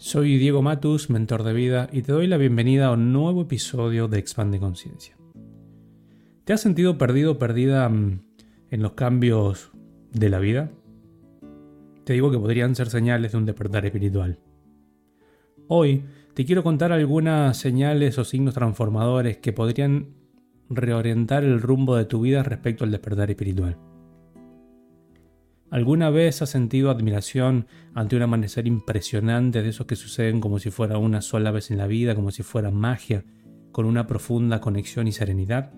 Soy Diego Matus, mentor de vida, y te doy la bienvenida a un nuevo episodio de Expande Conciencia. ¿Te has sentido perdido o perdida mm, en los cambios de la vida? Te digo que podrían ser señales de un despertar espiritual. Hoy te quiero contar algunas señales o signos transformadores que podrían reorientar el rumbo de tu vida respecto al despertar espiritual. ¿Alguna vez has sentido admiración ante un amanecer impresionante de esos que suceden como si fuera una sola vez en la vida, como si fuera magia, con una profunda conexión y serenidad?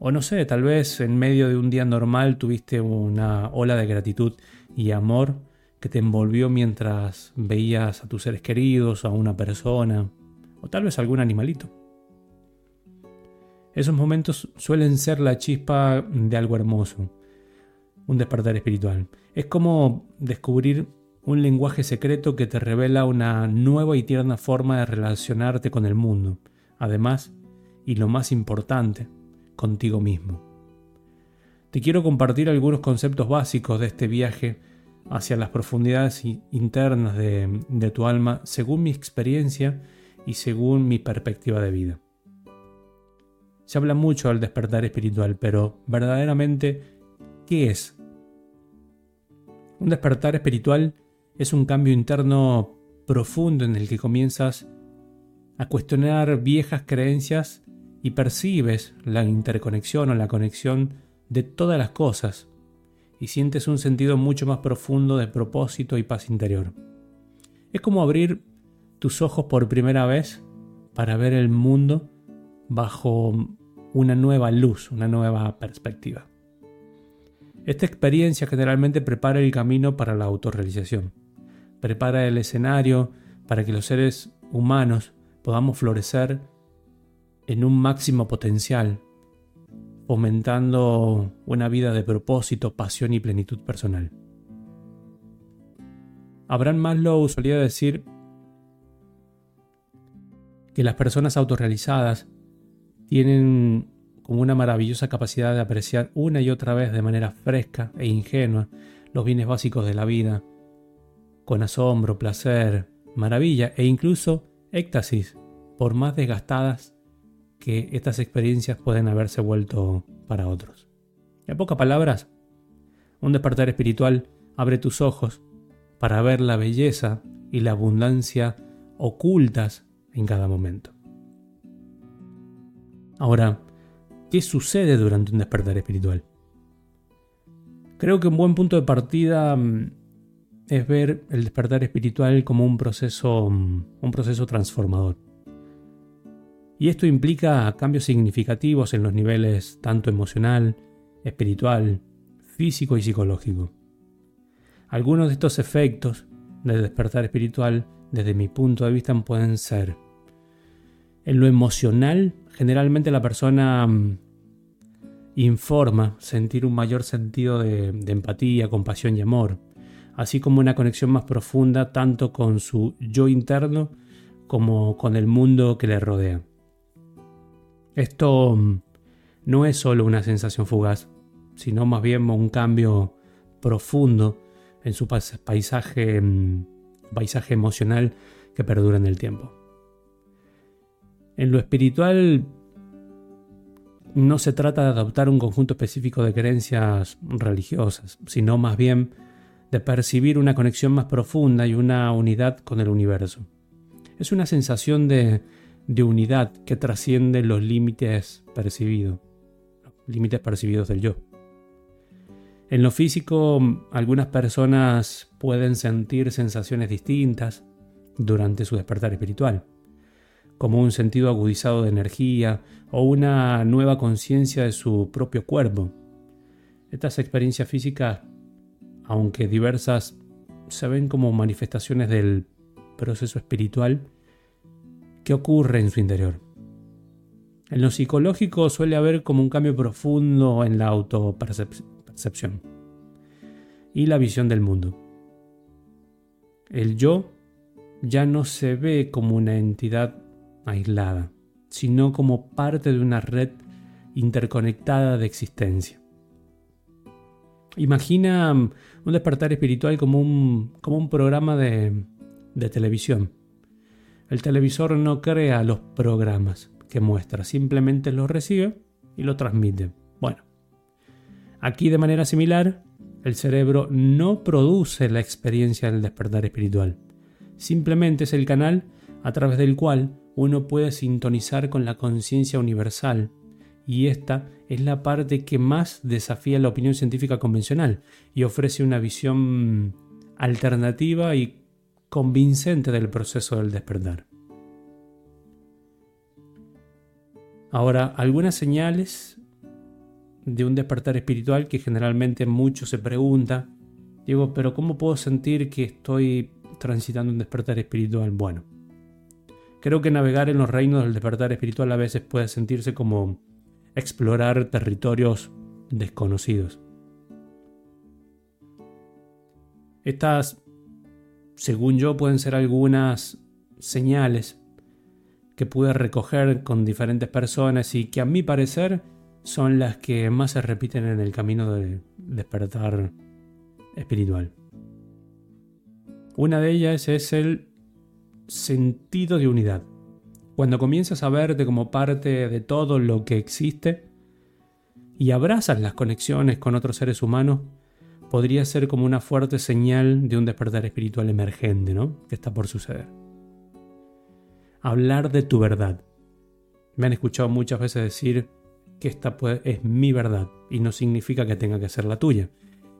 O no sé, tal vez en medio de un día normal tuviste una ola de gratitud y amor que te envolvió mientras veías a tus seres queridos, a una persona, o tal vez algún animalito. Esos momentos suelen ser la chispa de algo hermoso un despertar espiritual. Es como descubrir un lenguaje secreto que te revela una nueva y tierna forma de relacionarte con el mundo. Además, y lo más importante, contigo mismo. Te quiero compartir algunos conceptos básicos de este viaje hacia las profundidades internas de, de, tu alma según mi experiencia y según mi perspectiva de vida. Se habla mucho del despertar espiritual, pero verdaderamente, ¿qué es un despertar espiritual es un cambio interno profundo en el que comienzas a cuestionar viejas creencias y percibes la interconexión o la conexión de todas las cosas y sientes un sentido mucho más profundo de propósito y paz interior. Es como abrir tus ojos por primera vez para ver el mundo bajo una nueva luz, una nueva perspectiva. Esta experiencia generalmente prepara el camino para la autorrealización, prepara el escenario para que los seres humanos podamos florecer en un máximo potencial, fomentando una vida de propósito, pasión y plenitud personal. Abraham Maslow solía decir que las personas autorrealizadas tienen con una maravillosa capacidad de apreciar una y otra vez de manera fresca e ingenua los bienes básicos de la vida, con asombro, placer, maravilla e incluso éxtasis, por más desgastadas que estas experiencias pueden haberse vuelto para otros. En pocas palabras, un despertar espiritual abre tus ojos para ver la belleza y la abundancia ocultas en cada momento. Ahora, ¿Qué sucede durante un despertar espiritual? Creo que un buen punto de partida mm, es ver el despertar espiritual como un proceso, mm, un proceso transformador. Y esto implica cambios significativos en los niveles tanto emocional, espiritual, físico y psicológico. Algunos de estos efectos del despertar espiritual, desde mi punto de vista, pueden ser en lo emocional, generalmente la persona mm, informa sentir un mayor sentido de, empatía, compasión y amor, así como una conexión más profunda tanto con su yo interno como con el mundo que le rodea. Esto mm, no es solo una sensación fugaz, sino más bien un cambio profundo en su mm, paisaje emocional que perdura en el tiempo. En lo espiritual no se trata de adoptar un conjunto específico de creencias religiosas, sino más bien de percibir una conexión más profunda y una unidad con el universo. Es una sensación de, unidad que trasciende los límites percibidos, límites percibidos del yo. En lo físico, algunas personas pueden sentir sensaciones distintas durante su despertar espiritual como un sentido agudizado de energía o una nueva conciencia de su propio cuerpo. Estas experiencias físicas, aunque diversas, se ven como manifestaciones del proceso espiritual que ocurre en su interior. En lo psicológico suele haber como un cambio profundo en la autopercepción y la visión del mundo. El yo ya no se ve como una entidad aislada, sino como parte de una red interconectada de existencia. Imagina um, un despertar espiritual como un, como un programa de, de televisión. El televisor no crea los programas que muestra, simplemente los recibe y lo transmite. Bueno, aquí de manera similar, el cerebro no produce la experiencia del despertar espiritual. Simplemente es el canal a través del cual uno puede sintonizar con la conciencia universal. Y esta es la parte que más desafía la opinión científica convencional y ofrece una visión alternativa y convincente del proceso del despertar. Ahora, algunas señales de un despertar espiritual que generalmente mucho se pregunta, digo, pero ¿cómo puedo sentir que estoy transitando un despertar espiritual? Bueno, creo que navegar en los reinos del despertar espiritual a veces puede sentirse como explorar territorios desconocidos. Estas, según yo, pueden ser algunas señales que pude recoger con diferentes personas y que a mi parecer son las que más se repiten en el camino de despertar espiritual. Una de ellas es el sentido de unidad. Cuando comienzas a verte como parte de todo lo que existe y abrazas las conexiones con otros seres humanos, podría ser como una fuerte señal de un despertar espiritual emergente, ¿no? Que está por suceder. Hablar de tu verdad. Me han escuchado muchas veces decir que esta es mi verdad y no significa que tenga que ser la tuya.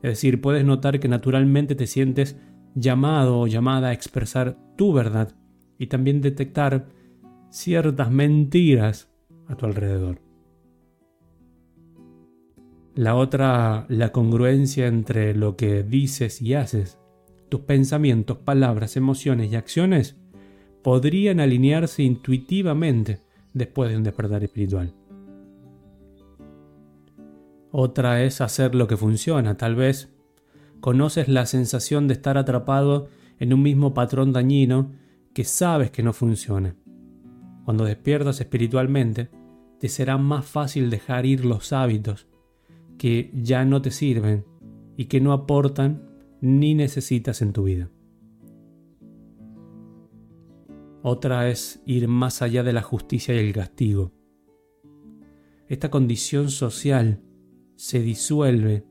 Es decir, puedes notar que naturalmente te sientes llamado o llamada a expresar tu verdad y también detectar ciertas mentiras a tu alrededor. La otra, la congruencia entre lo que dices y haces. Tus pensamientos, palabras, emociones y acciones podrían alinearse intuitivamente después de un despertar espiritual. Otra es hacer lo que funciona. Tal vez conoces la sensación de estar atrapado en un mismo patrón dañino que sabes que no funciona. Cuando despiertas espiritualmente, te será más fácil dejar ir los hábitos que ya no te sirven y que no aportan ni necesitas en tu vida. Otra es ir más allá de la justicia y el castigo. Esta condición social se disuelve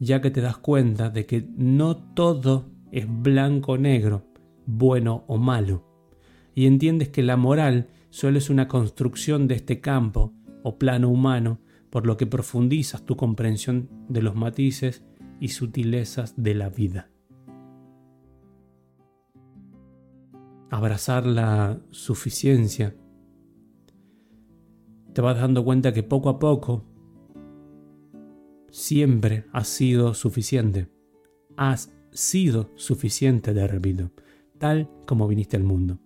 ya que te das cuenta de que no todo es blanco o negro, bueno o malo, y entiendes que la moral solo es una construcción de este campo o plano humano, por lo que profundizas tu comprensión de los matices y sutilezas de la vida. Abrazar la suficiencia. Te vas dando cuenta que poco a poco siempre has sido suficiente. Has sido suficiente, te repito, tal como viniste al mundo.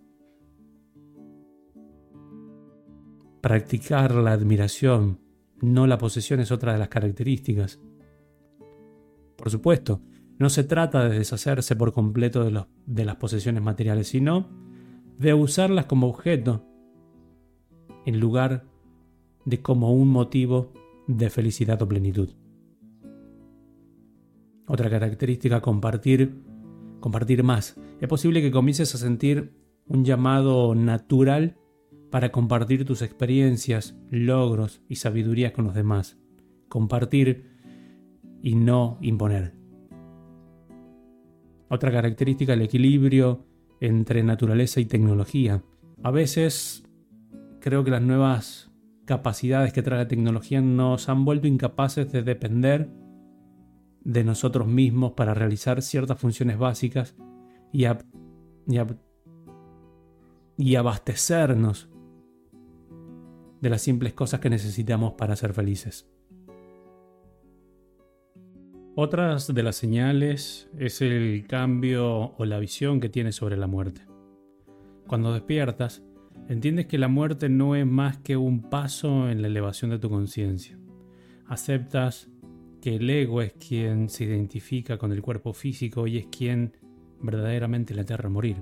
Practicar la admiración, no la posesión, es otra de las características. Por supuesto, no se trata de deshacerse por completo de, de las posesiones materiales, sino de usarlas como objeto en lugar de como un motivo de felicidad o plenitud. Otra característica, compartir, compartir más. Es posible que comiences a sentir un llamado natural para compartir tus experiencias, logros y sabiduría con los demás. Compartir y no imponer. Otra característica, el equilibrio entre naturaleza y tecnología. A veces creo que las nuevas capacidades que trae la tecnología nos han vuelto incapaces de depender de nosotros mismos para realizar ciertas funciones básicas y, y abastecernos de las simples cosas que necesitamos para ser felices. Otras de las señales es el cambio o la visión que tienes sobre la muerte. Cuando despiertas, entiendes que la muerte no es más que un paso en la elevación de tu conciencia. Aceptas que el ego es quien se identifica con el cuerpo físico y es quien verdaderamente le aterra morir.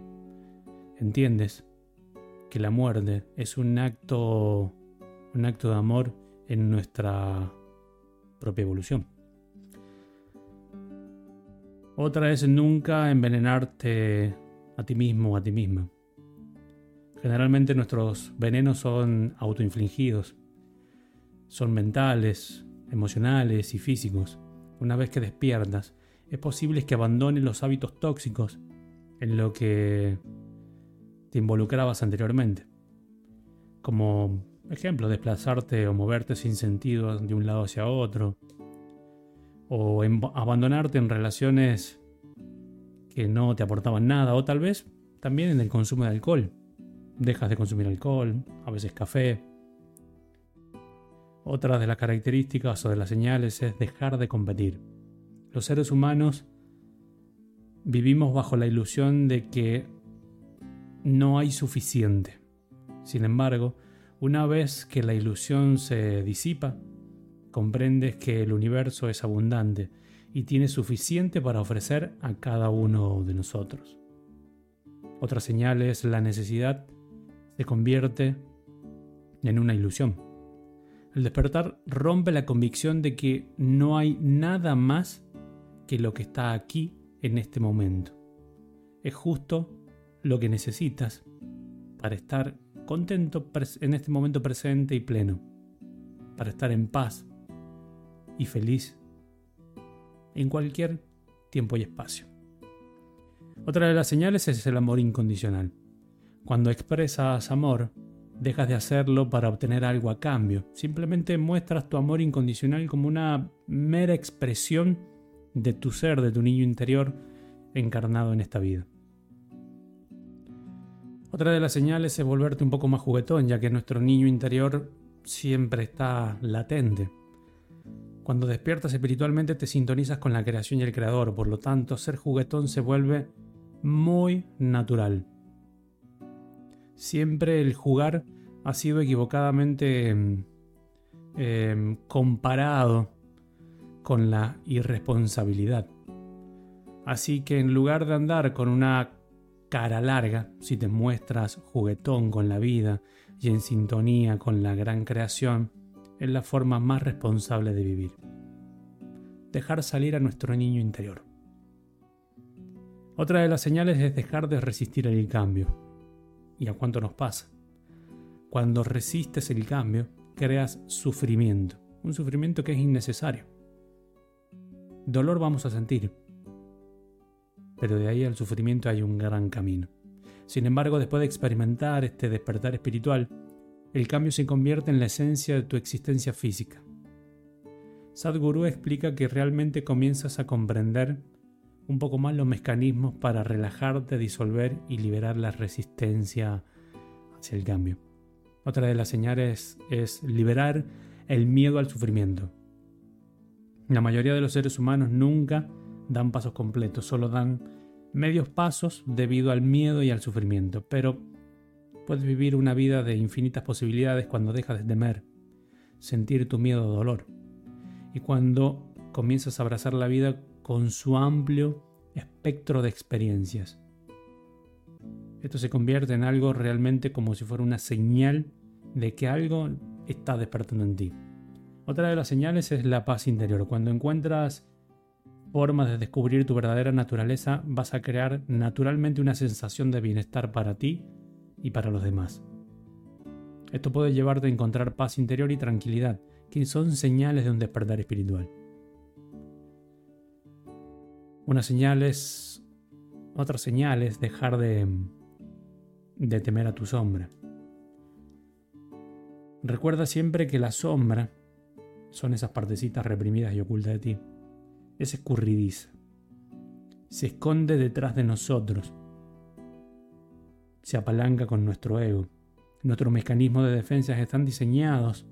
Entiendes que la muerte es un acto, un acto de amor en nuestra propia evolución. Otra es nunca envenenarte a ti mismo o a ti misma. Generalmente nuestros venenos son autoinfligidos, son mentales, emocionales y físicos. Una vez que despiertas, es posible que abandones los hábitos tóxicos en lo que te involucrabas anteriormente. Como ejemplo, desplazarte o moverte sin sentido de un lado hacia otro. O abandonarte en relaciones que no te aportaban nada. O tal vez también en el consumo de alcohol. Dejas de consumir alcohol, a veces café. Otra de las características o de las señales es dejar de competir. Los seres humanos vivimos bajo la ilusión de que no hay suficiente. Sin embargo, una vez que la ilusión se disipa, comprendes que el universo es abundante y tiene suficiente para ofrecer a cada uno de nosotros. Otra señal es la necesidad se convierte en una ilusión. El despertar rompe la convicción de que no hay nada más que lo que está aquí en este momento. Es justo lo que necesitas para estar contento en este momento presente y pleno, para estar en paz y feliz en cualquier tiempo y espacio. Otra de las señales es el amor incondicional. Cuando expresas amor, dejas de hacerlo para obtener algo a cambio. Simplemente muestras tu amor incondicional como una mera expresión de tu ser, de tu niño interior encarnado en esta vida. Otra de las señales es volverte un poco más juguetón, ya que nuestro niño interior siempre está latente. Cuando despiertas espiritualmente te sintonizas con la creación y el creador, por lo tanto ser juguetón se vuelve muy natural. Siempre el jugar ha sido equivocadamente em, comparado con la irresponsabilidad. Así que en lugar de andar con una cara larga, si te muestras juguetón con la vida y en sintonía con la gran creación, es la forma más responsable de vivir. Dejar salir a nuestro niño interior. Otra de las señales es dejar de resistir el cambio. ¿Y a cuánto nos pasa? Cuando resistes el cambio, creas sufrimiento, un sufrimiento que es innecesario. Dolor vamos a sentir, pero de ahí al sufrimiento hay un gran camino. Sin embargo, después de experimentar este despertar espiritual, el cambio se convierte en la esencia de tu existencia física. Sadhguru explica que realmente comienzas a comprender un poco más los mecanismos para relajarte, disolver y liberar la resistencia hacia el cambio. Otra de las señales es liberar el miedo al sufrimiento. La mayoría de los seres humanos nunca dan pasos completos, solo dan medios pasos debido al miedo y al sufrimiento, pero puedes vivir una vida de infinitas posibilidades cuando dejas de temer, sentir tu miedo o dolor, y cuando comienzas a abrazar la vida con su amplio espectro de experiencias. Esto se convierte en algo realmente como si fuera una señal de que algo está despertando en ti. Otra de las señales es la paz interior. Cuando encuentras formas de descubrir tu verdadera naturaleza, vas a crear naturalmente una sensación de bienestar para ti y para los demás. Esto puede llevarte a encontrar paz interior y tranquilidad, que son señales de un despertar espiritual. Una señal es. Otra señal es dejar de, de temer a tu sombra. Recuerda siempre que la sombra son esas partecitas reprimidas y ocultas de ti es escurridiza. Se esconde detrás de nosotros. Se apalanca con nuestro ego. Nuestros mecanismos de defensa están diseñados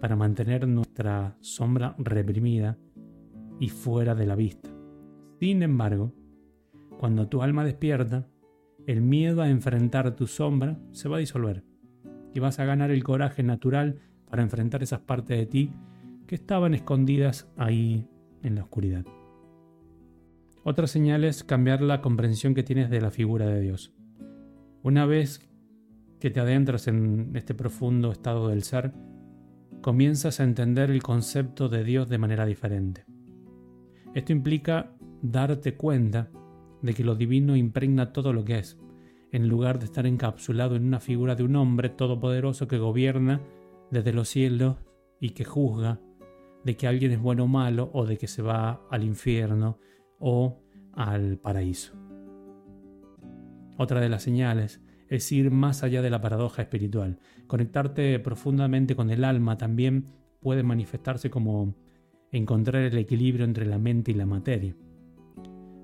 para mantener nuestra sombra reprimida y fuera de la vista. Sin embargo, cuando tu alma despierta, el miedo a enfrentar tu sombra se va a disolver y vas a ganar el coraje natural para enfrentar esas partes de ti que estaban escondidas ahí en la oscuridad. Otra señal es cambiar la comprensión que tienes de la figura de Dios. Una vez que te adentras en este profundo estado del ser, comienzas a entender el concepto de Dios de manera diferente. Esto implica darte cuenta de que lo divino impregna todo lo que es, en lugar de estar encapsulado en una figura de un hombre todopoderoso que gobierna desde los cielos y que juzga de que alguien es bueno o malo o de que se va al infierno o al paraíso. Otra de las señales es ir más allá de la paradoja espiritual. Conectarte profundamente con el alma también puede manifestarse como encontrar el equilibrio entre la mente y la materia.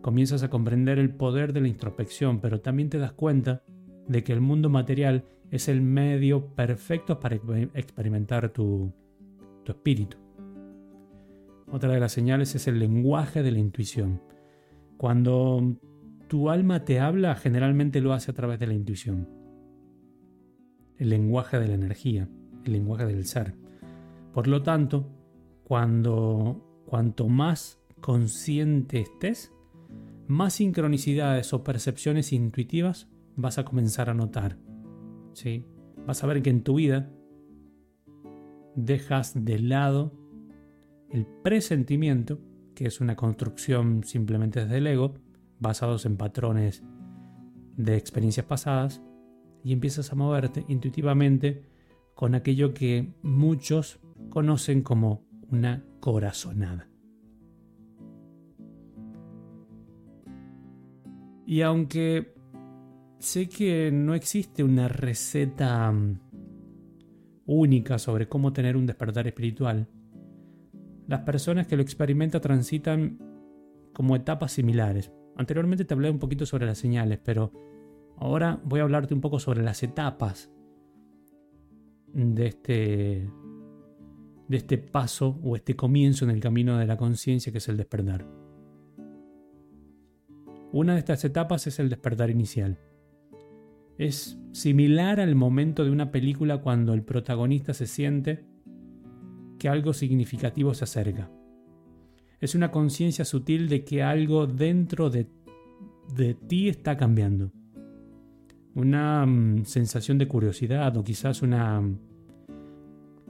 Comienzas a comprender el poder de la introspección, pero también te das cuenta de que el mundo material es el medio perfecto para experimentar tu, tu espíritu. Otra de las señales es el lenguaje de la intuición. Cuando tu alma te habla, generalmente lo hace a través de la intuición. El lenguaje de la energía, el lenguaje del ser. Por lo tanto, cuando cuanto más consciente estés, más sincronicidades o percepciones intuitivas vas a comenzar a notar. ¿sí? Vas a ver que en tu vida dejas de lado el presentimiento, que es una construcción simplemente desde el ego, basados en patrones de experiencias pasadas, y empiezas a moverte intuitivamente con aquello que muchos conocen como una corazonada. Y aunque sé que no existe una receta mm, única sobre cómo tener un despertar espiritual, las personas que lo experimentan transitan como etapas similares. Anteriormente te hablé un poquito sobre las señales, pero ahora voy a hablarte un poco sobre las etapas de este, de este paso o este comienzo en el camino de la conciencia que es el despertar. Una de estas etapas es el despertar inicial. Es similar al momento de una película cuando el protagonista se siente que algo significativo se acerca. Es una conciencia sutil de que algo dentro de, de ti está cambiando. Una mm, sensación de curiosidad o quizás una,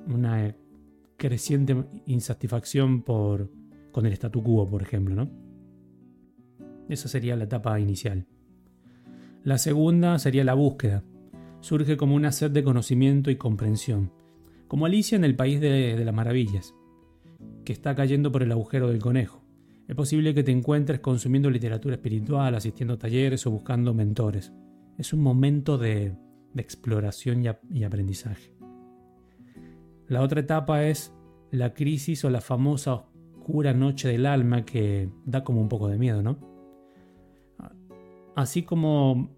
una creciente insatisfacción por, con el statu quo, por ejemplo. ¿no? Esa sería la etapa inicial. La segunda sería la búsqueda. Surge como una sed de conocimiento y comprensión como Alicia en el País de, las Maravillas, que está cayendo por el agujero del conejo. Es posible que te encuentres consumiendo literatura espiritual, asistiendo a talleres o buscando mentores. Es un momento de, exploración y, aprendizaje. La otra etapa es la crisis o la famosa oscura noche del alma que da como un poco de miedo, ¿no? Así como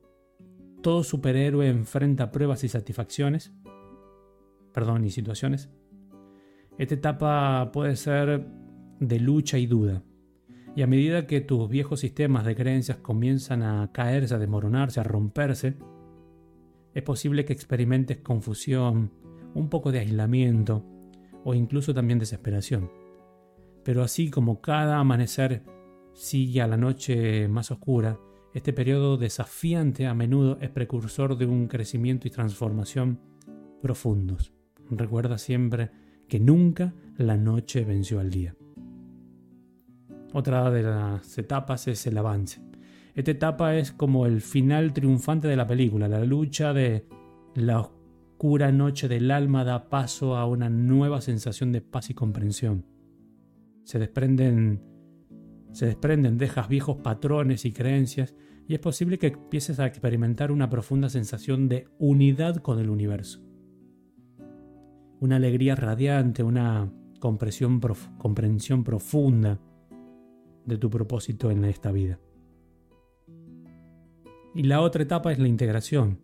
todo superhéroe enfrenta pruebas y satisfacciones, perdón, y situaciones. Esta etapa puede ser de lucha y duda. Y a medida que tus viejos sistemas de creencias comienzan a caerse, a desmoronarse, a romperse, es posible que experimentes confusión, un poco de aislamiento o incluso también desesperación. Pero así como cada amanecer sigue a la noche más oscura, este periodo desafiante a menudo es precursor de un crecimiento y transformación profundos. Recuerda siempre que nunca la noche venció al día. Otra de las etapas es el avance. Esta etapa es como el final triunfante de la película. La lucha de la oscura noche del alma da paso a una nueva sensación de paz y comprensión. Se desprenden, se desprenden, dejas viejos patrones y creencias y es posible que empieces a experimentar una profunda sensación de unidad con el universo una alegría radiante, una comprensión, profunda de tu propósito en esta vida. Y la otra etapa es la integración.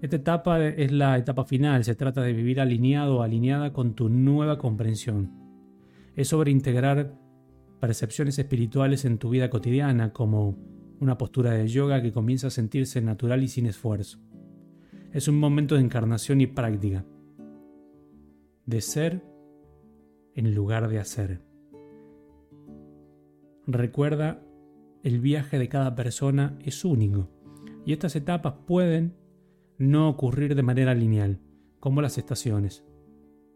Esta etapa es la etapa final, se trata de vivir alineado o alineada con tu nueva comprensión. Es sobre integrar percepciones espirituales en tu vida cotidiana, como una postura de yoga que comienza a sentirse natural y sin esfuerzo. Es un momento de encarnación y práctica de ser en lugar de hacer. Recuerda, el viaje de cada persona es único y estas etapas pueden no ocurrir de manera lineal, como las estaciones.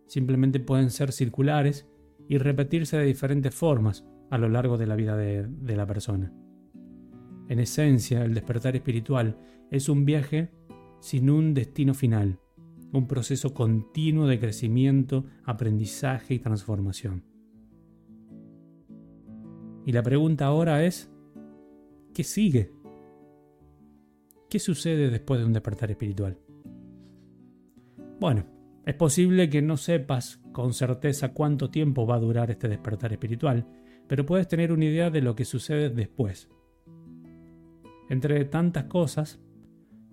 Simplemente pueden ser circulares y repetirse de diferentes formas a lo largo de la vida de, la persona. En esencia, el despertar espiritual es un viaje sin un destino final, un proceso continuo de crecimiento, aprendizaje y transformación. Y la pregunta ahora es, ¿qué sigue? ¿Qué sucede después de un despertar espiritual? Bueno, es posible que no sepas con certeza cuánto tiempo va a durar este despertar espiritual, pero puedes tener una idea de lo que sucede después. Entre tantas cosas,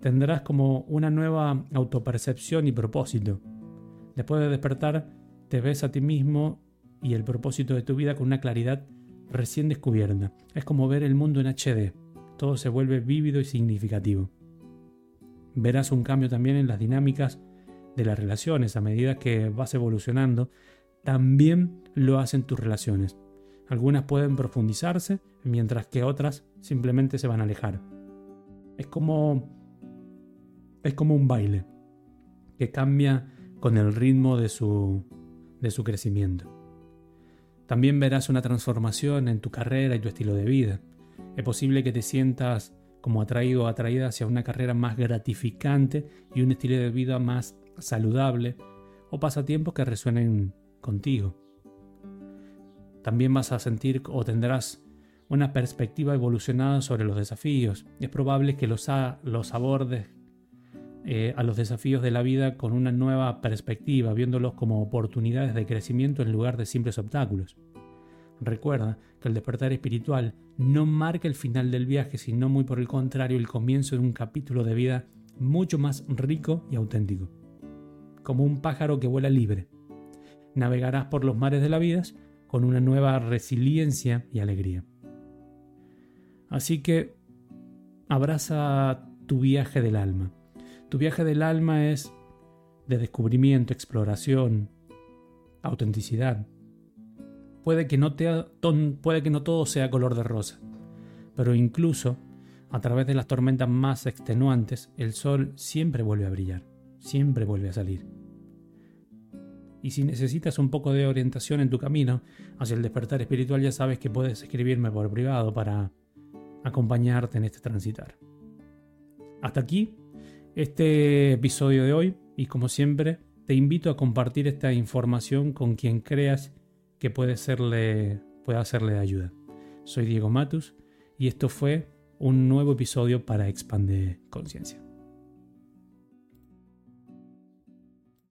tendrás como una nueva autopercepción y propósito. Después de despertar, te ves a ti mismo y el propósito de tu vida con una claridad recién descubierta. Es como ver el mundo en HD. Todo se vuelve vívido y significativo. Verás un cambio también en las dinámicas de las relaciones a medida que vas evolucionando. También lo hacen tus relaciones. Algunas pueden profundizarse, mientras que otras simplemente se van a alejar. Es como es como un baile que cambia con el ritmo de su, de su crecimiento. También verás una transformación en tu carrera y tu estilo de vida. Es posible que te sientas como atraído o atraída hacia una carrera más gratificante y un estilo de vida más saludable o pasatiempos que resuenen contigo. También vas a sentir o tendrás una perspectiva evolucionada sobre los desafíos. Es probable que los, los abordes eh, a los desafíos de la vida con una nueva perspectiva, viéndolos como oportunidades de crecimiento en lugar de simples obstáculos. Recuerda que el despertar espiritual no marca el final del viaje, sino muy por el contrario el comienzo de un capítulo de vida mucho más rico y auténtico. Como un pájaro que vuela libre, navegarás por los mares de la vida con una nueva resiliencia y alegría. Así que abraza tu viaje del alma tu viaje del alma es de descubrimiento, exploración, autenticidad. Puede que, no puede que no todo sea color de rosa, pero incluso a través de las tormentas más extenuantes, el sol siempre vuelve a brillar, siempre vuelve a salir. Y si necesitas un poco de orientación en tu camino hacia el despertar espiritual, ya sabes que puedes escribirme por privado para acompañarte en este transitar. Hasta aquí este episodio de hoy y como siempre te invito a compartir esta información con quien creas que puede, serle, pueda serle de ayuda. Soy Diego Matus y esto fue un nuevo episodio para Expande Conciencia.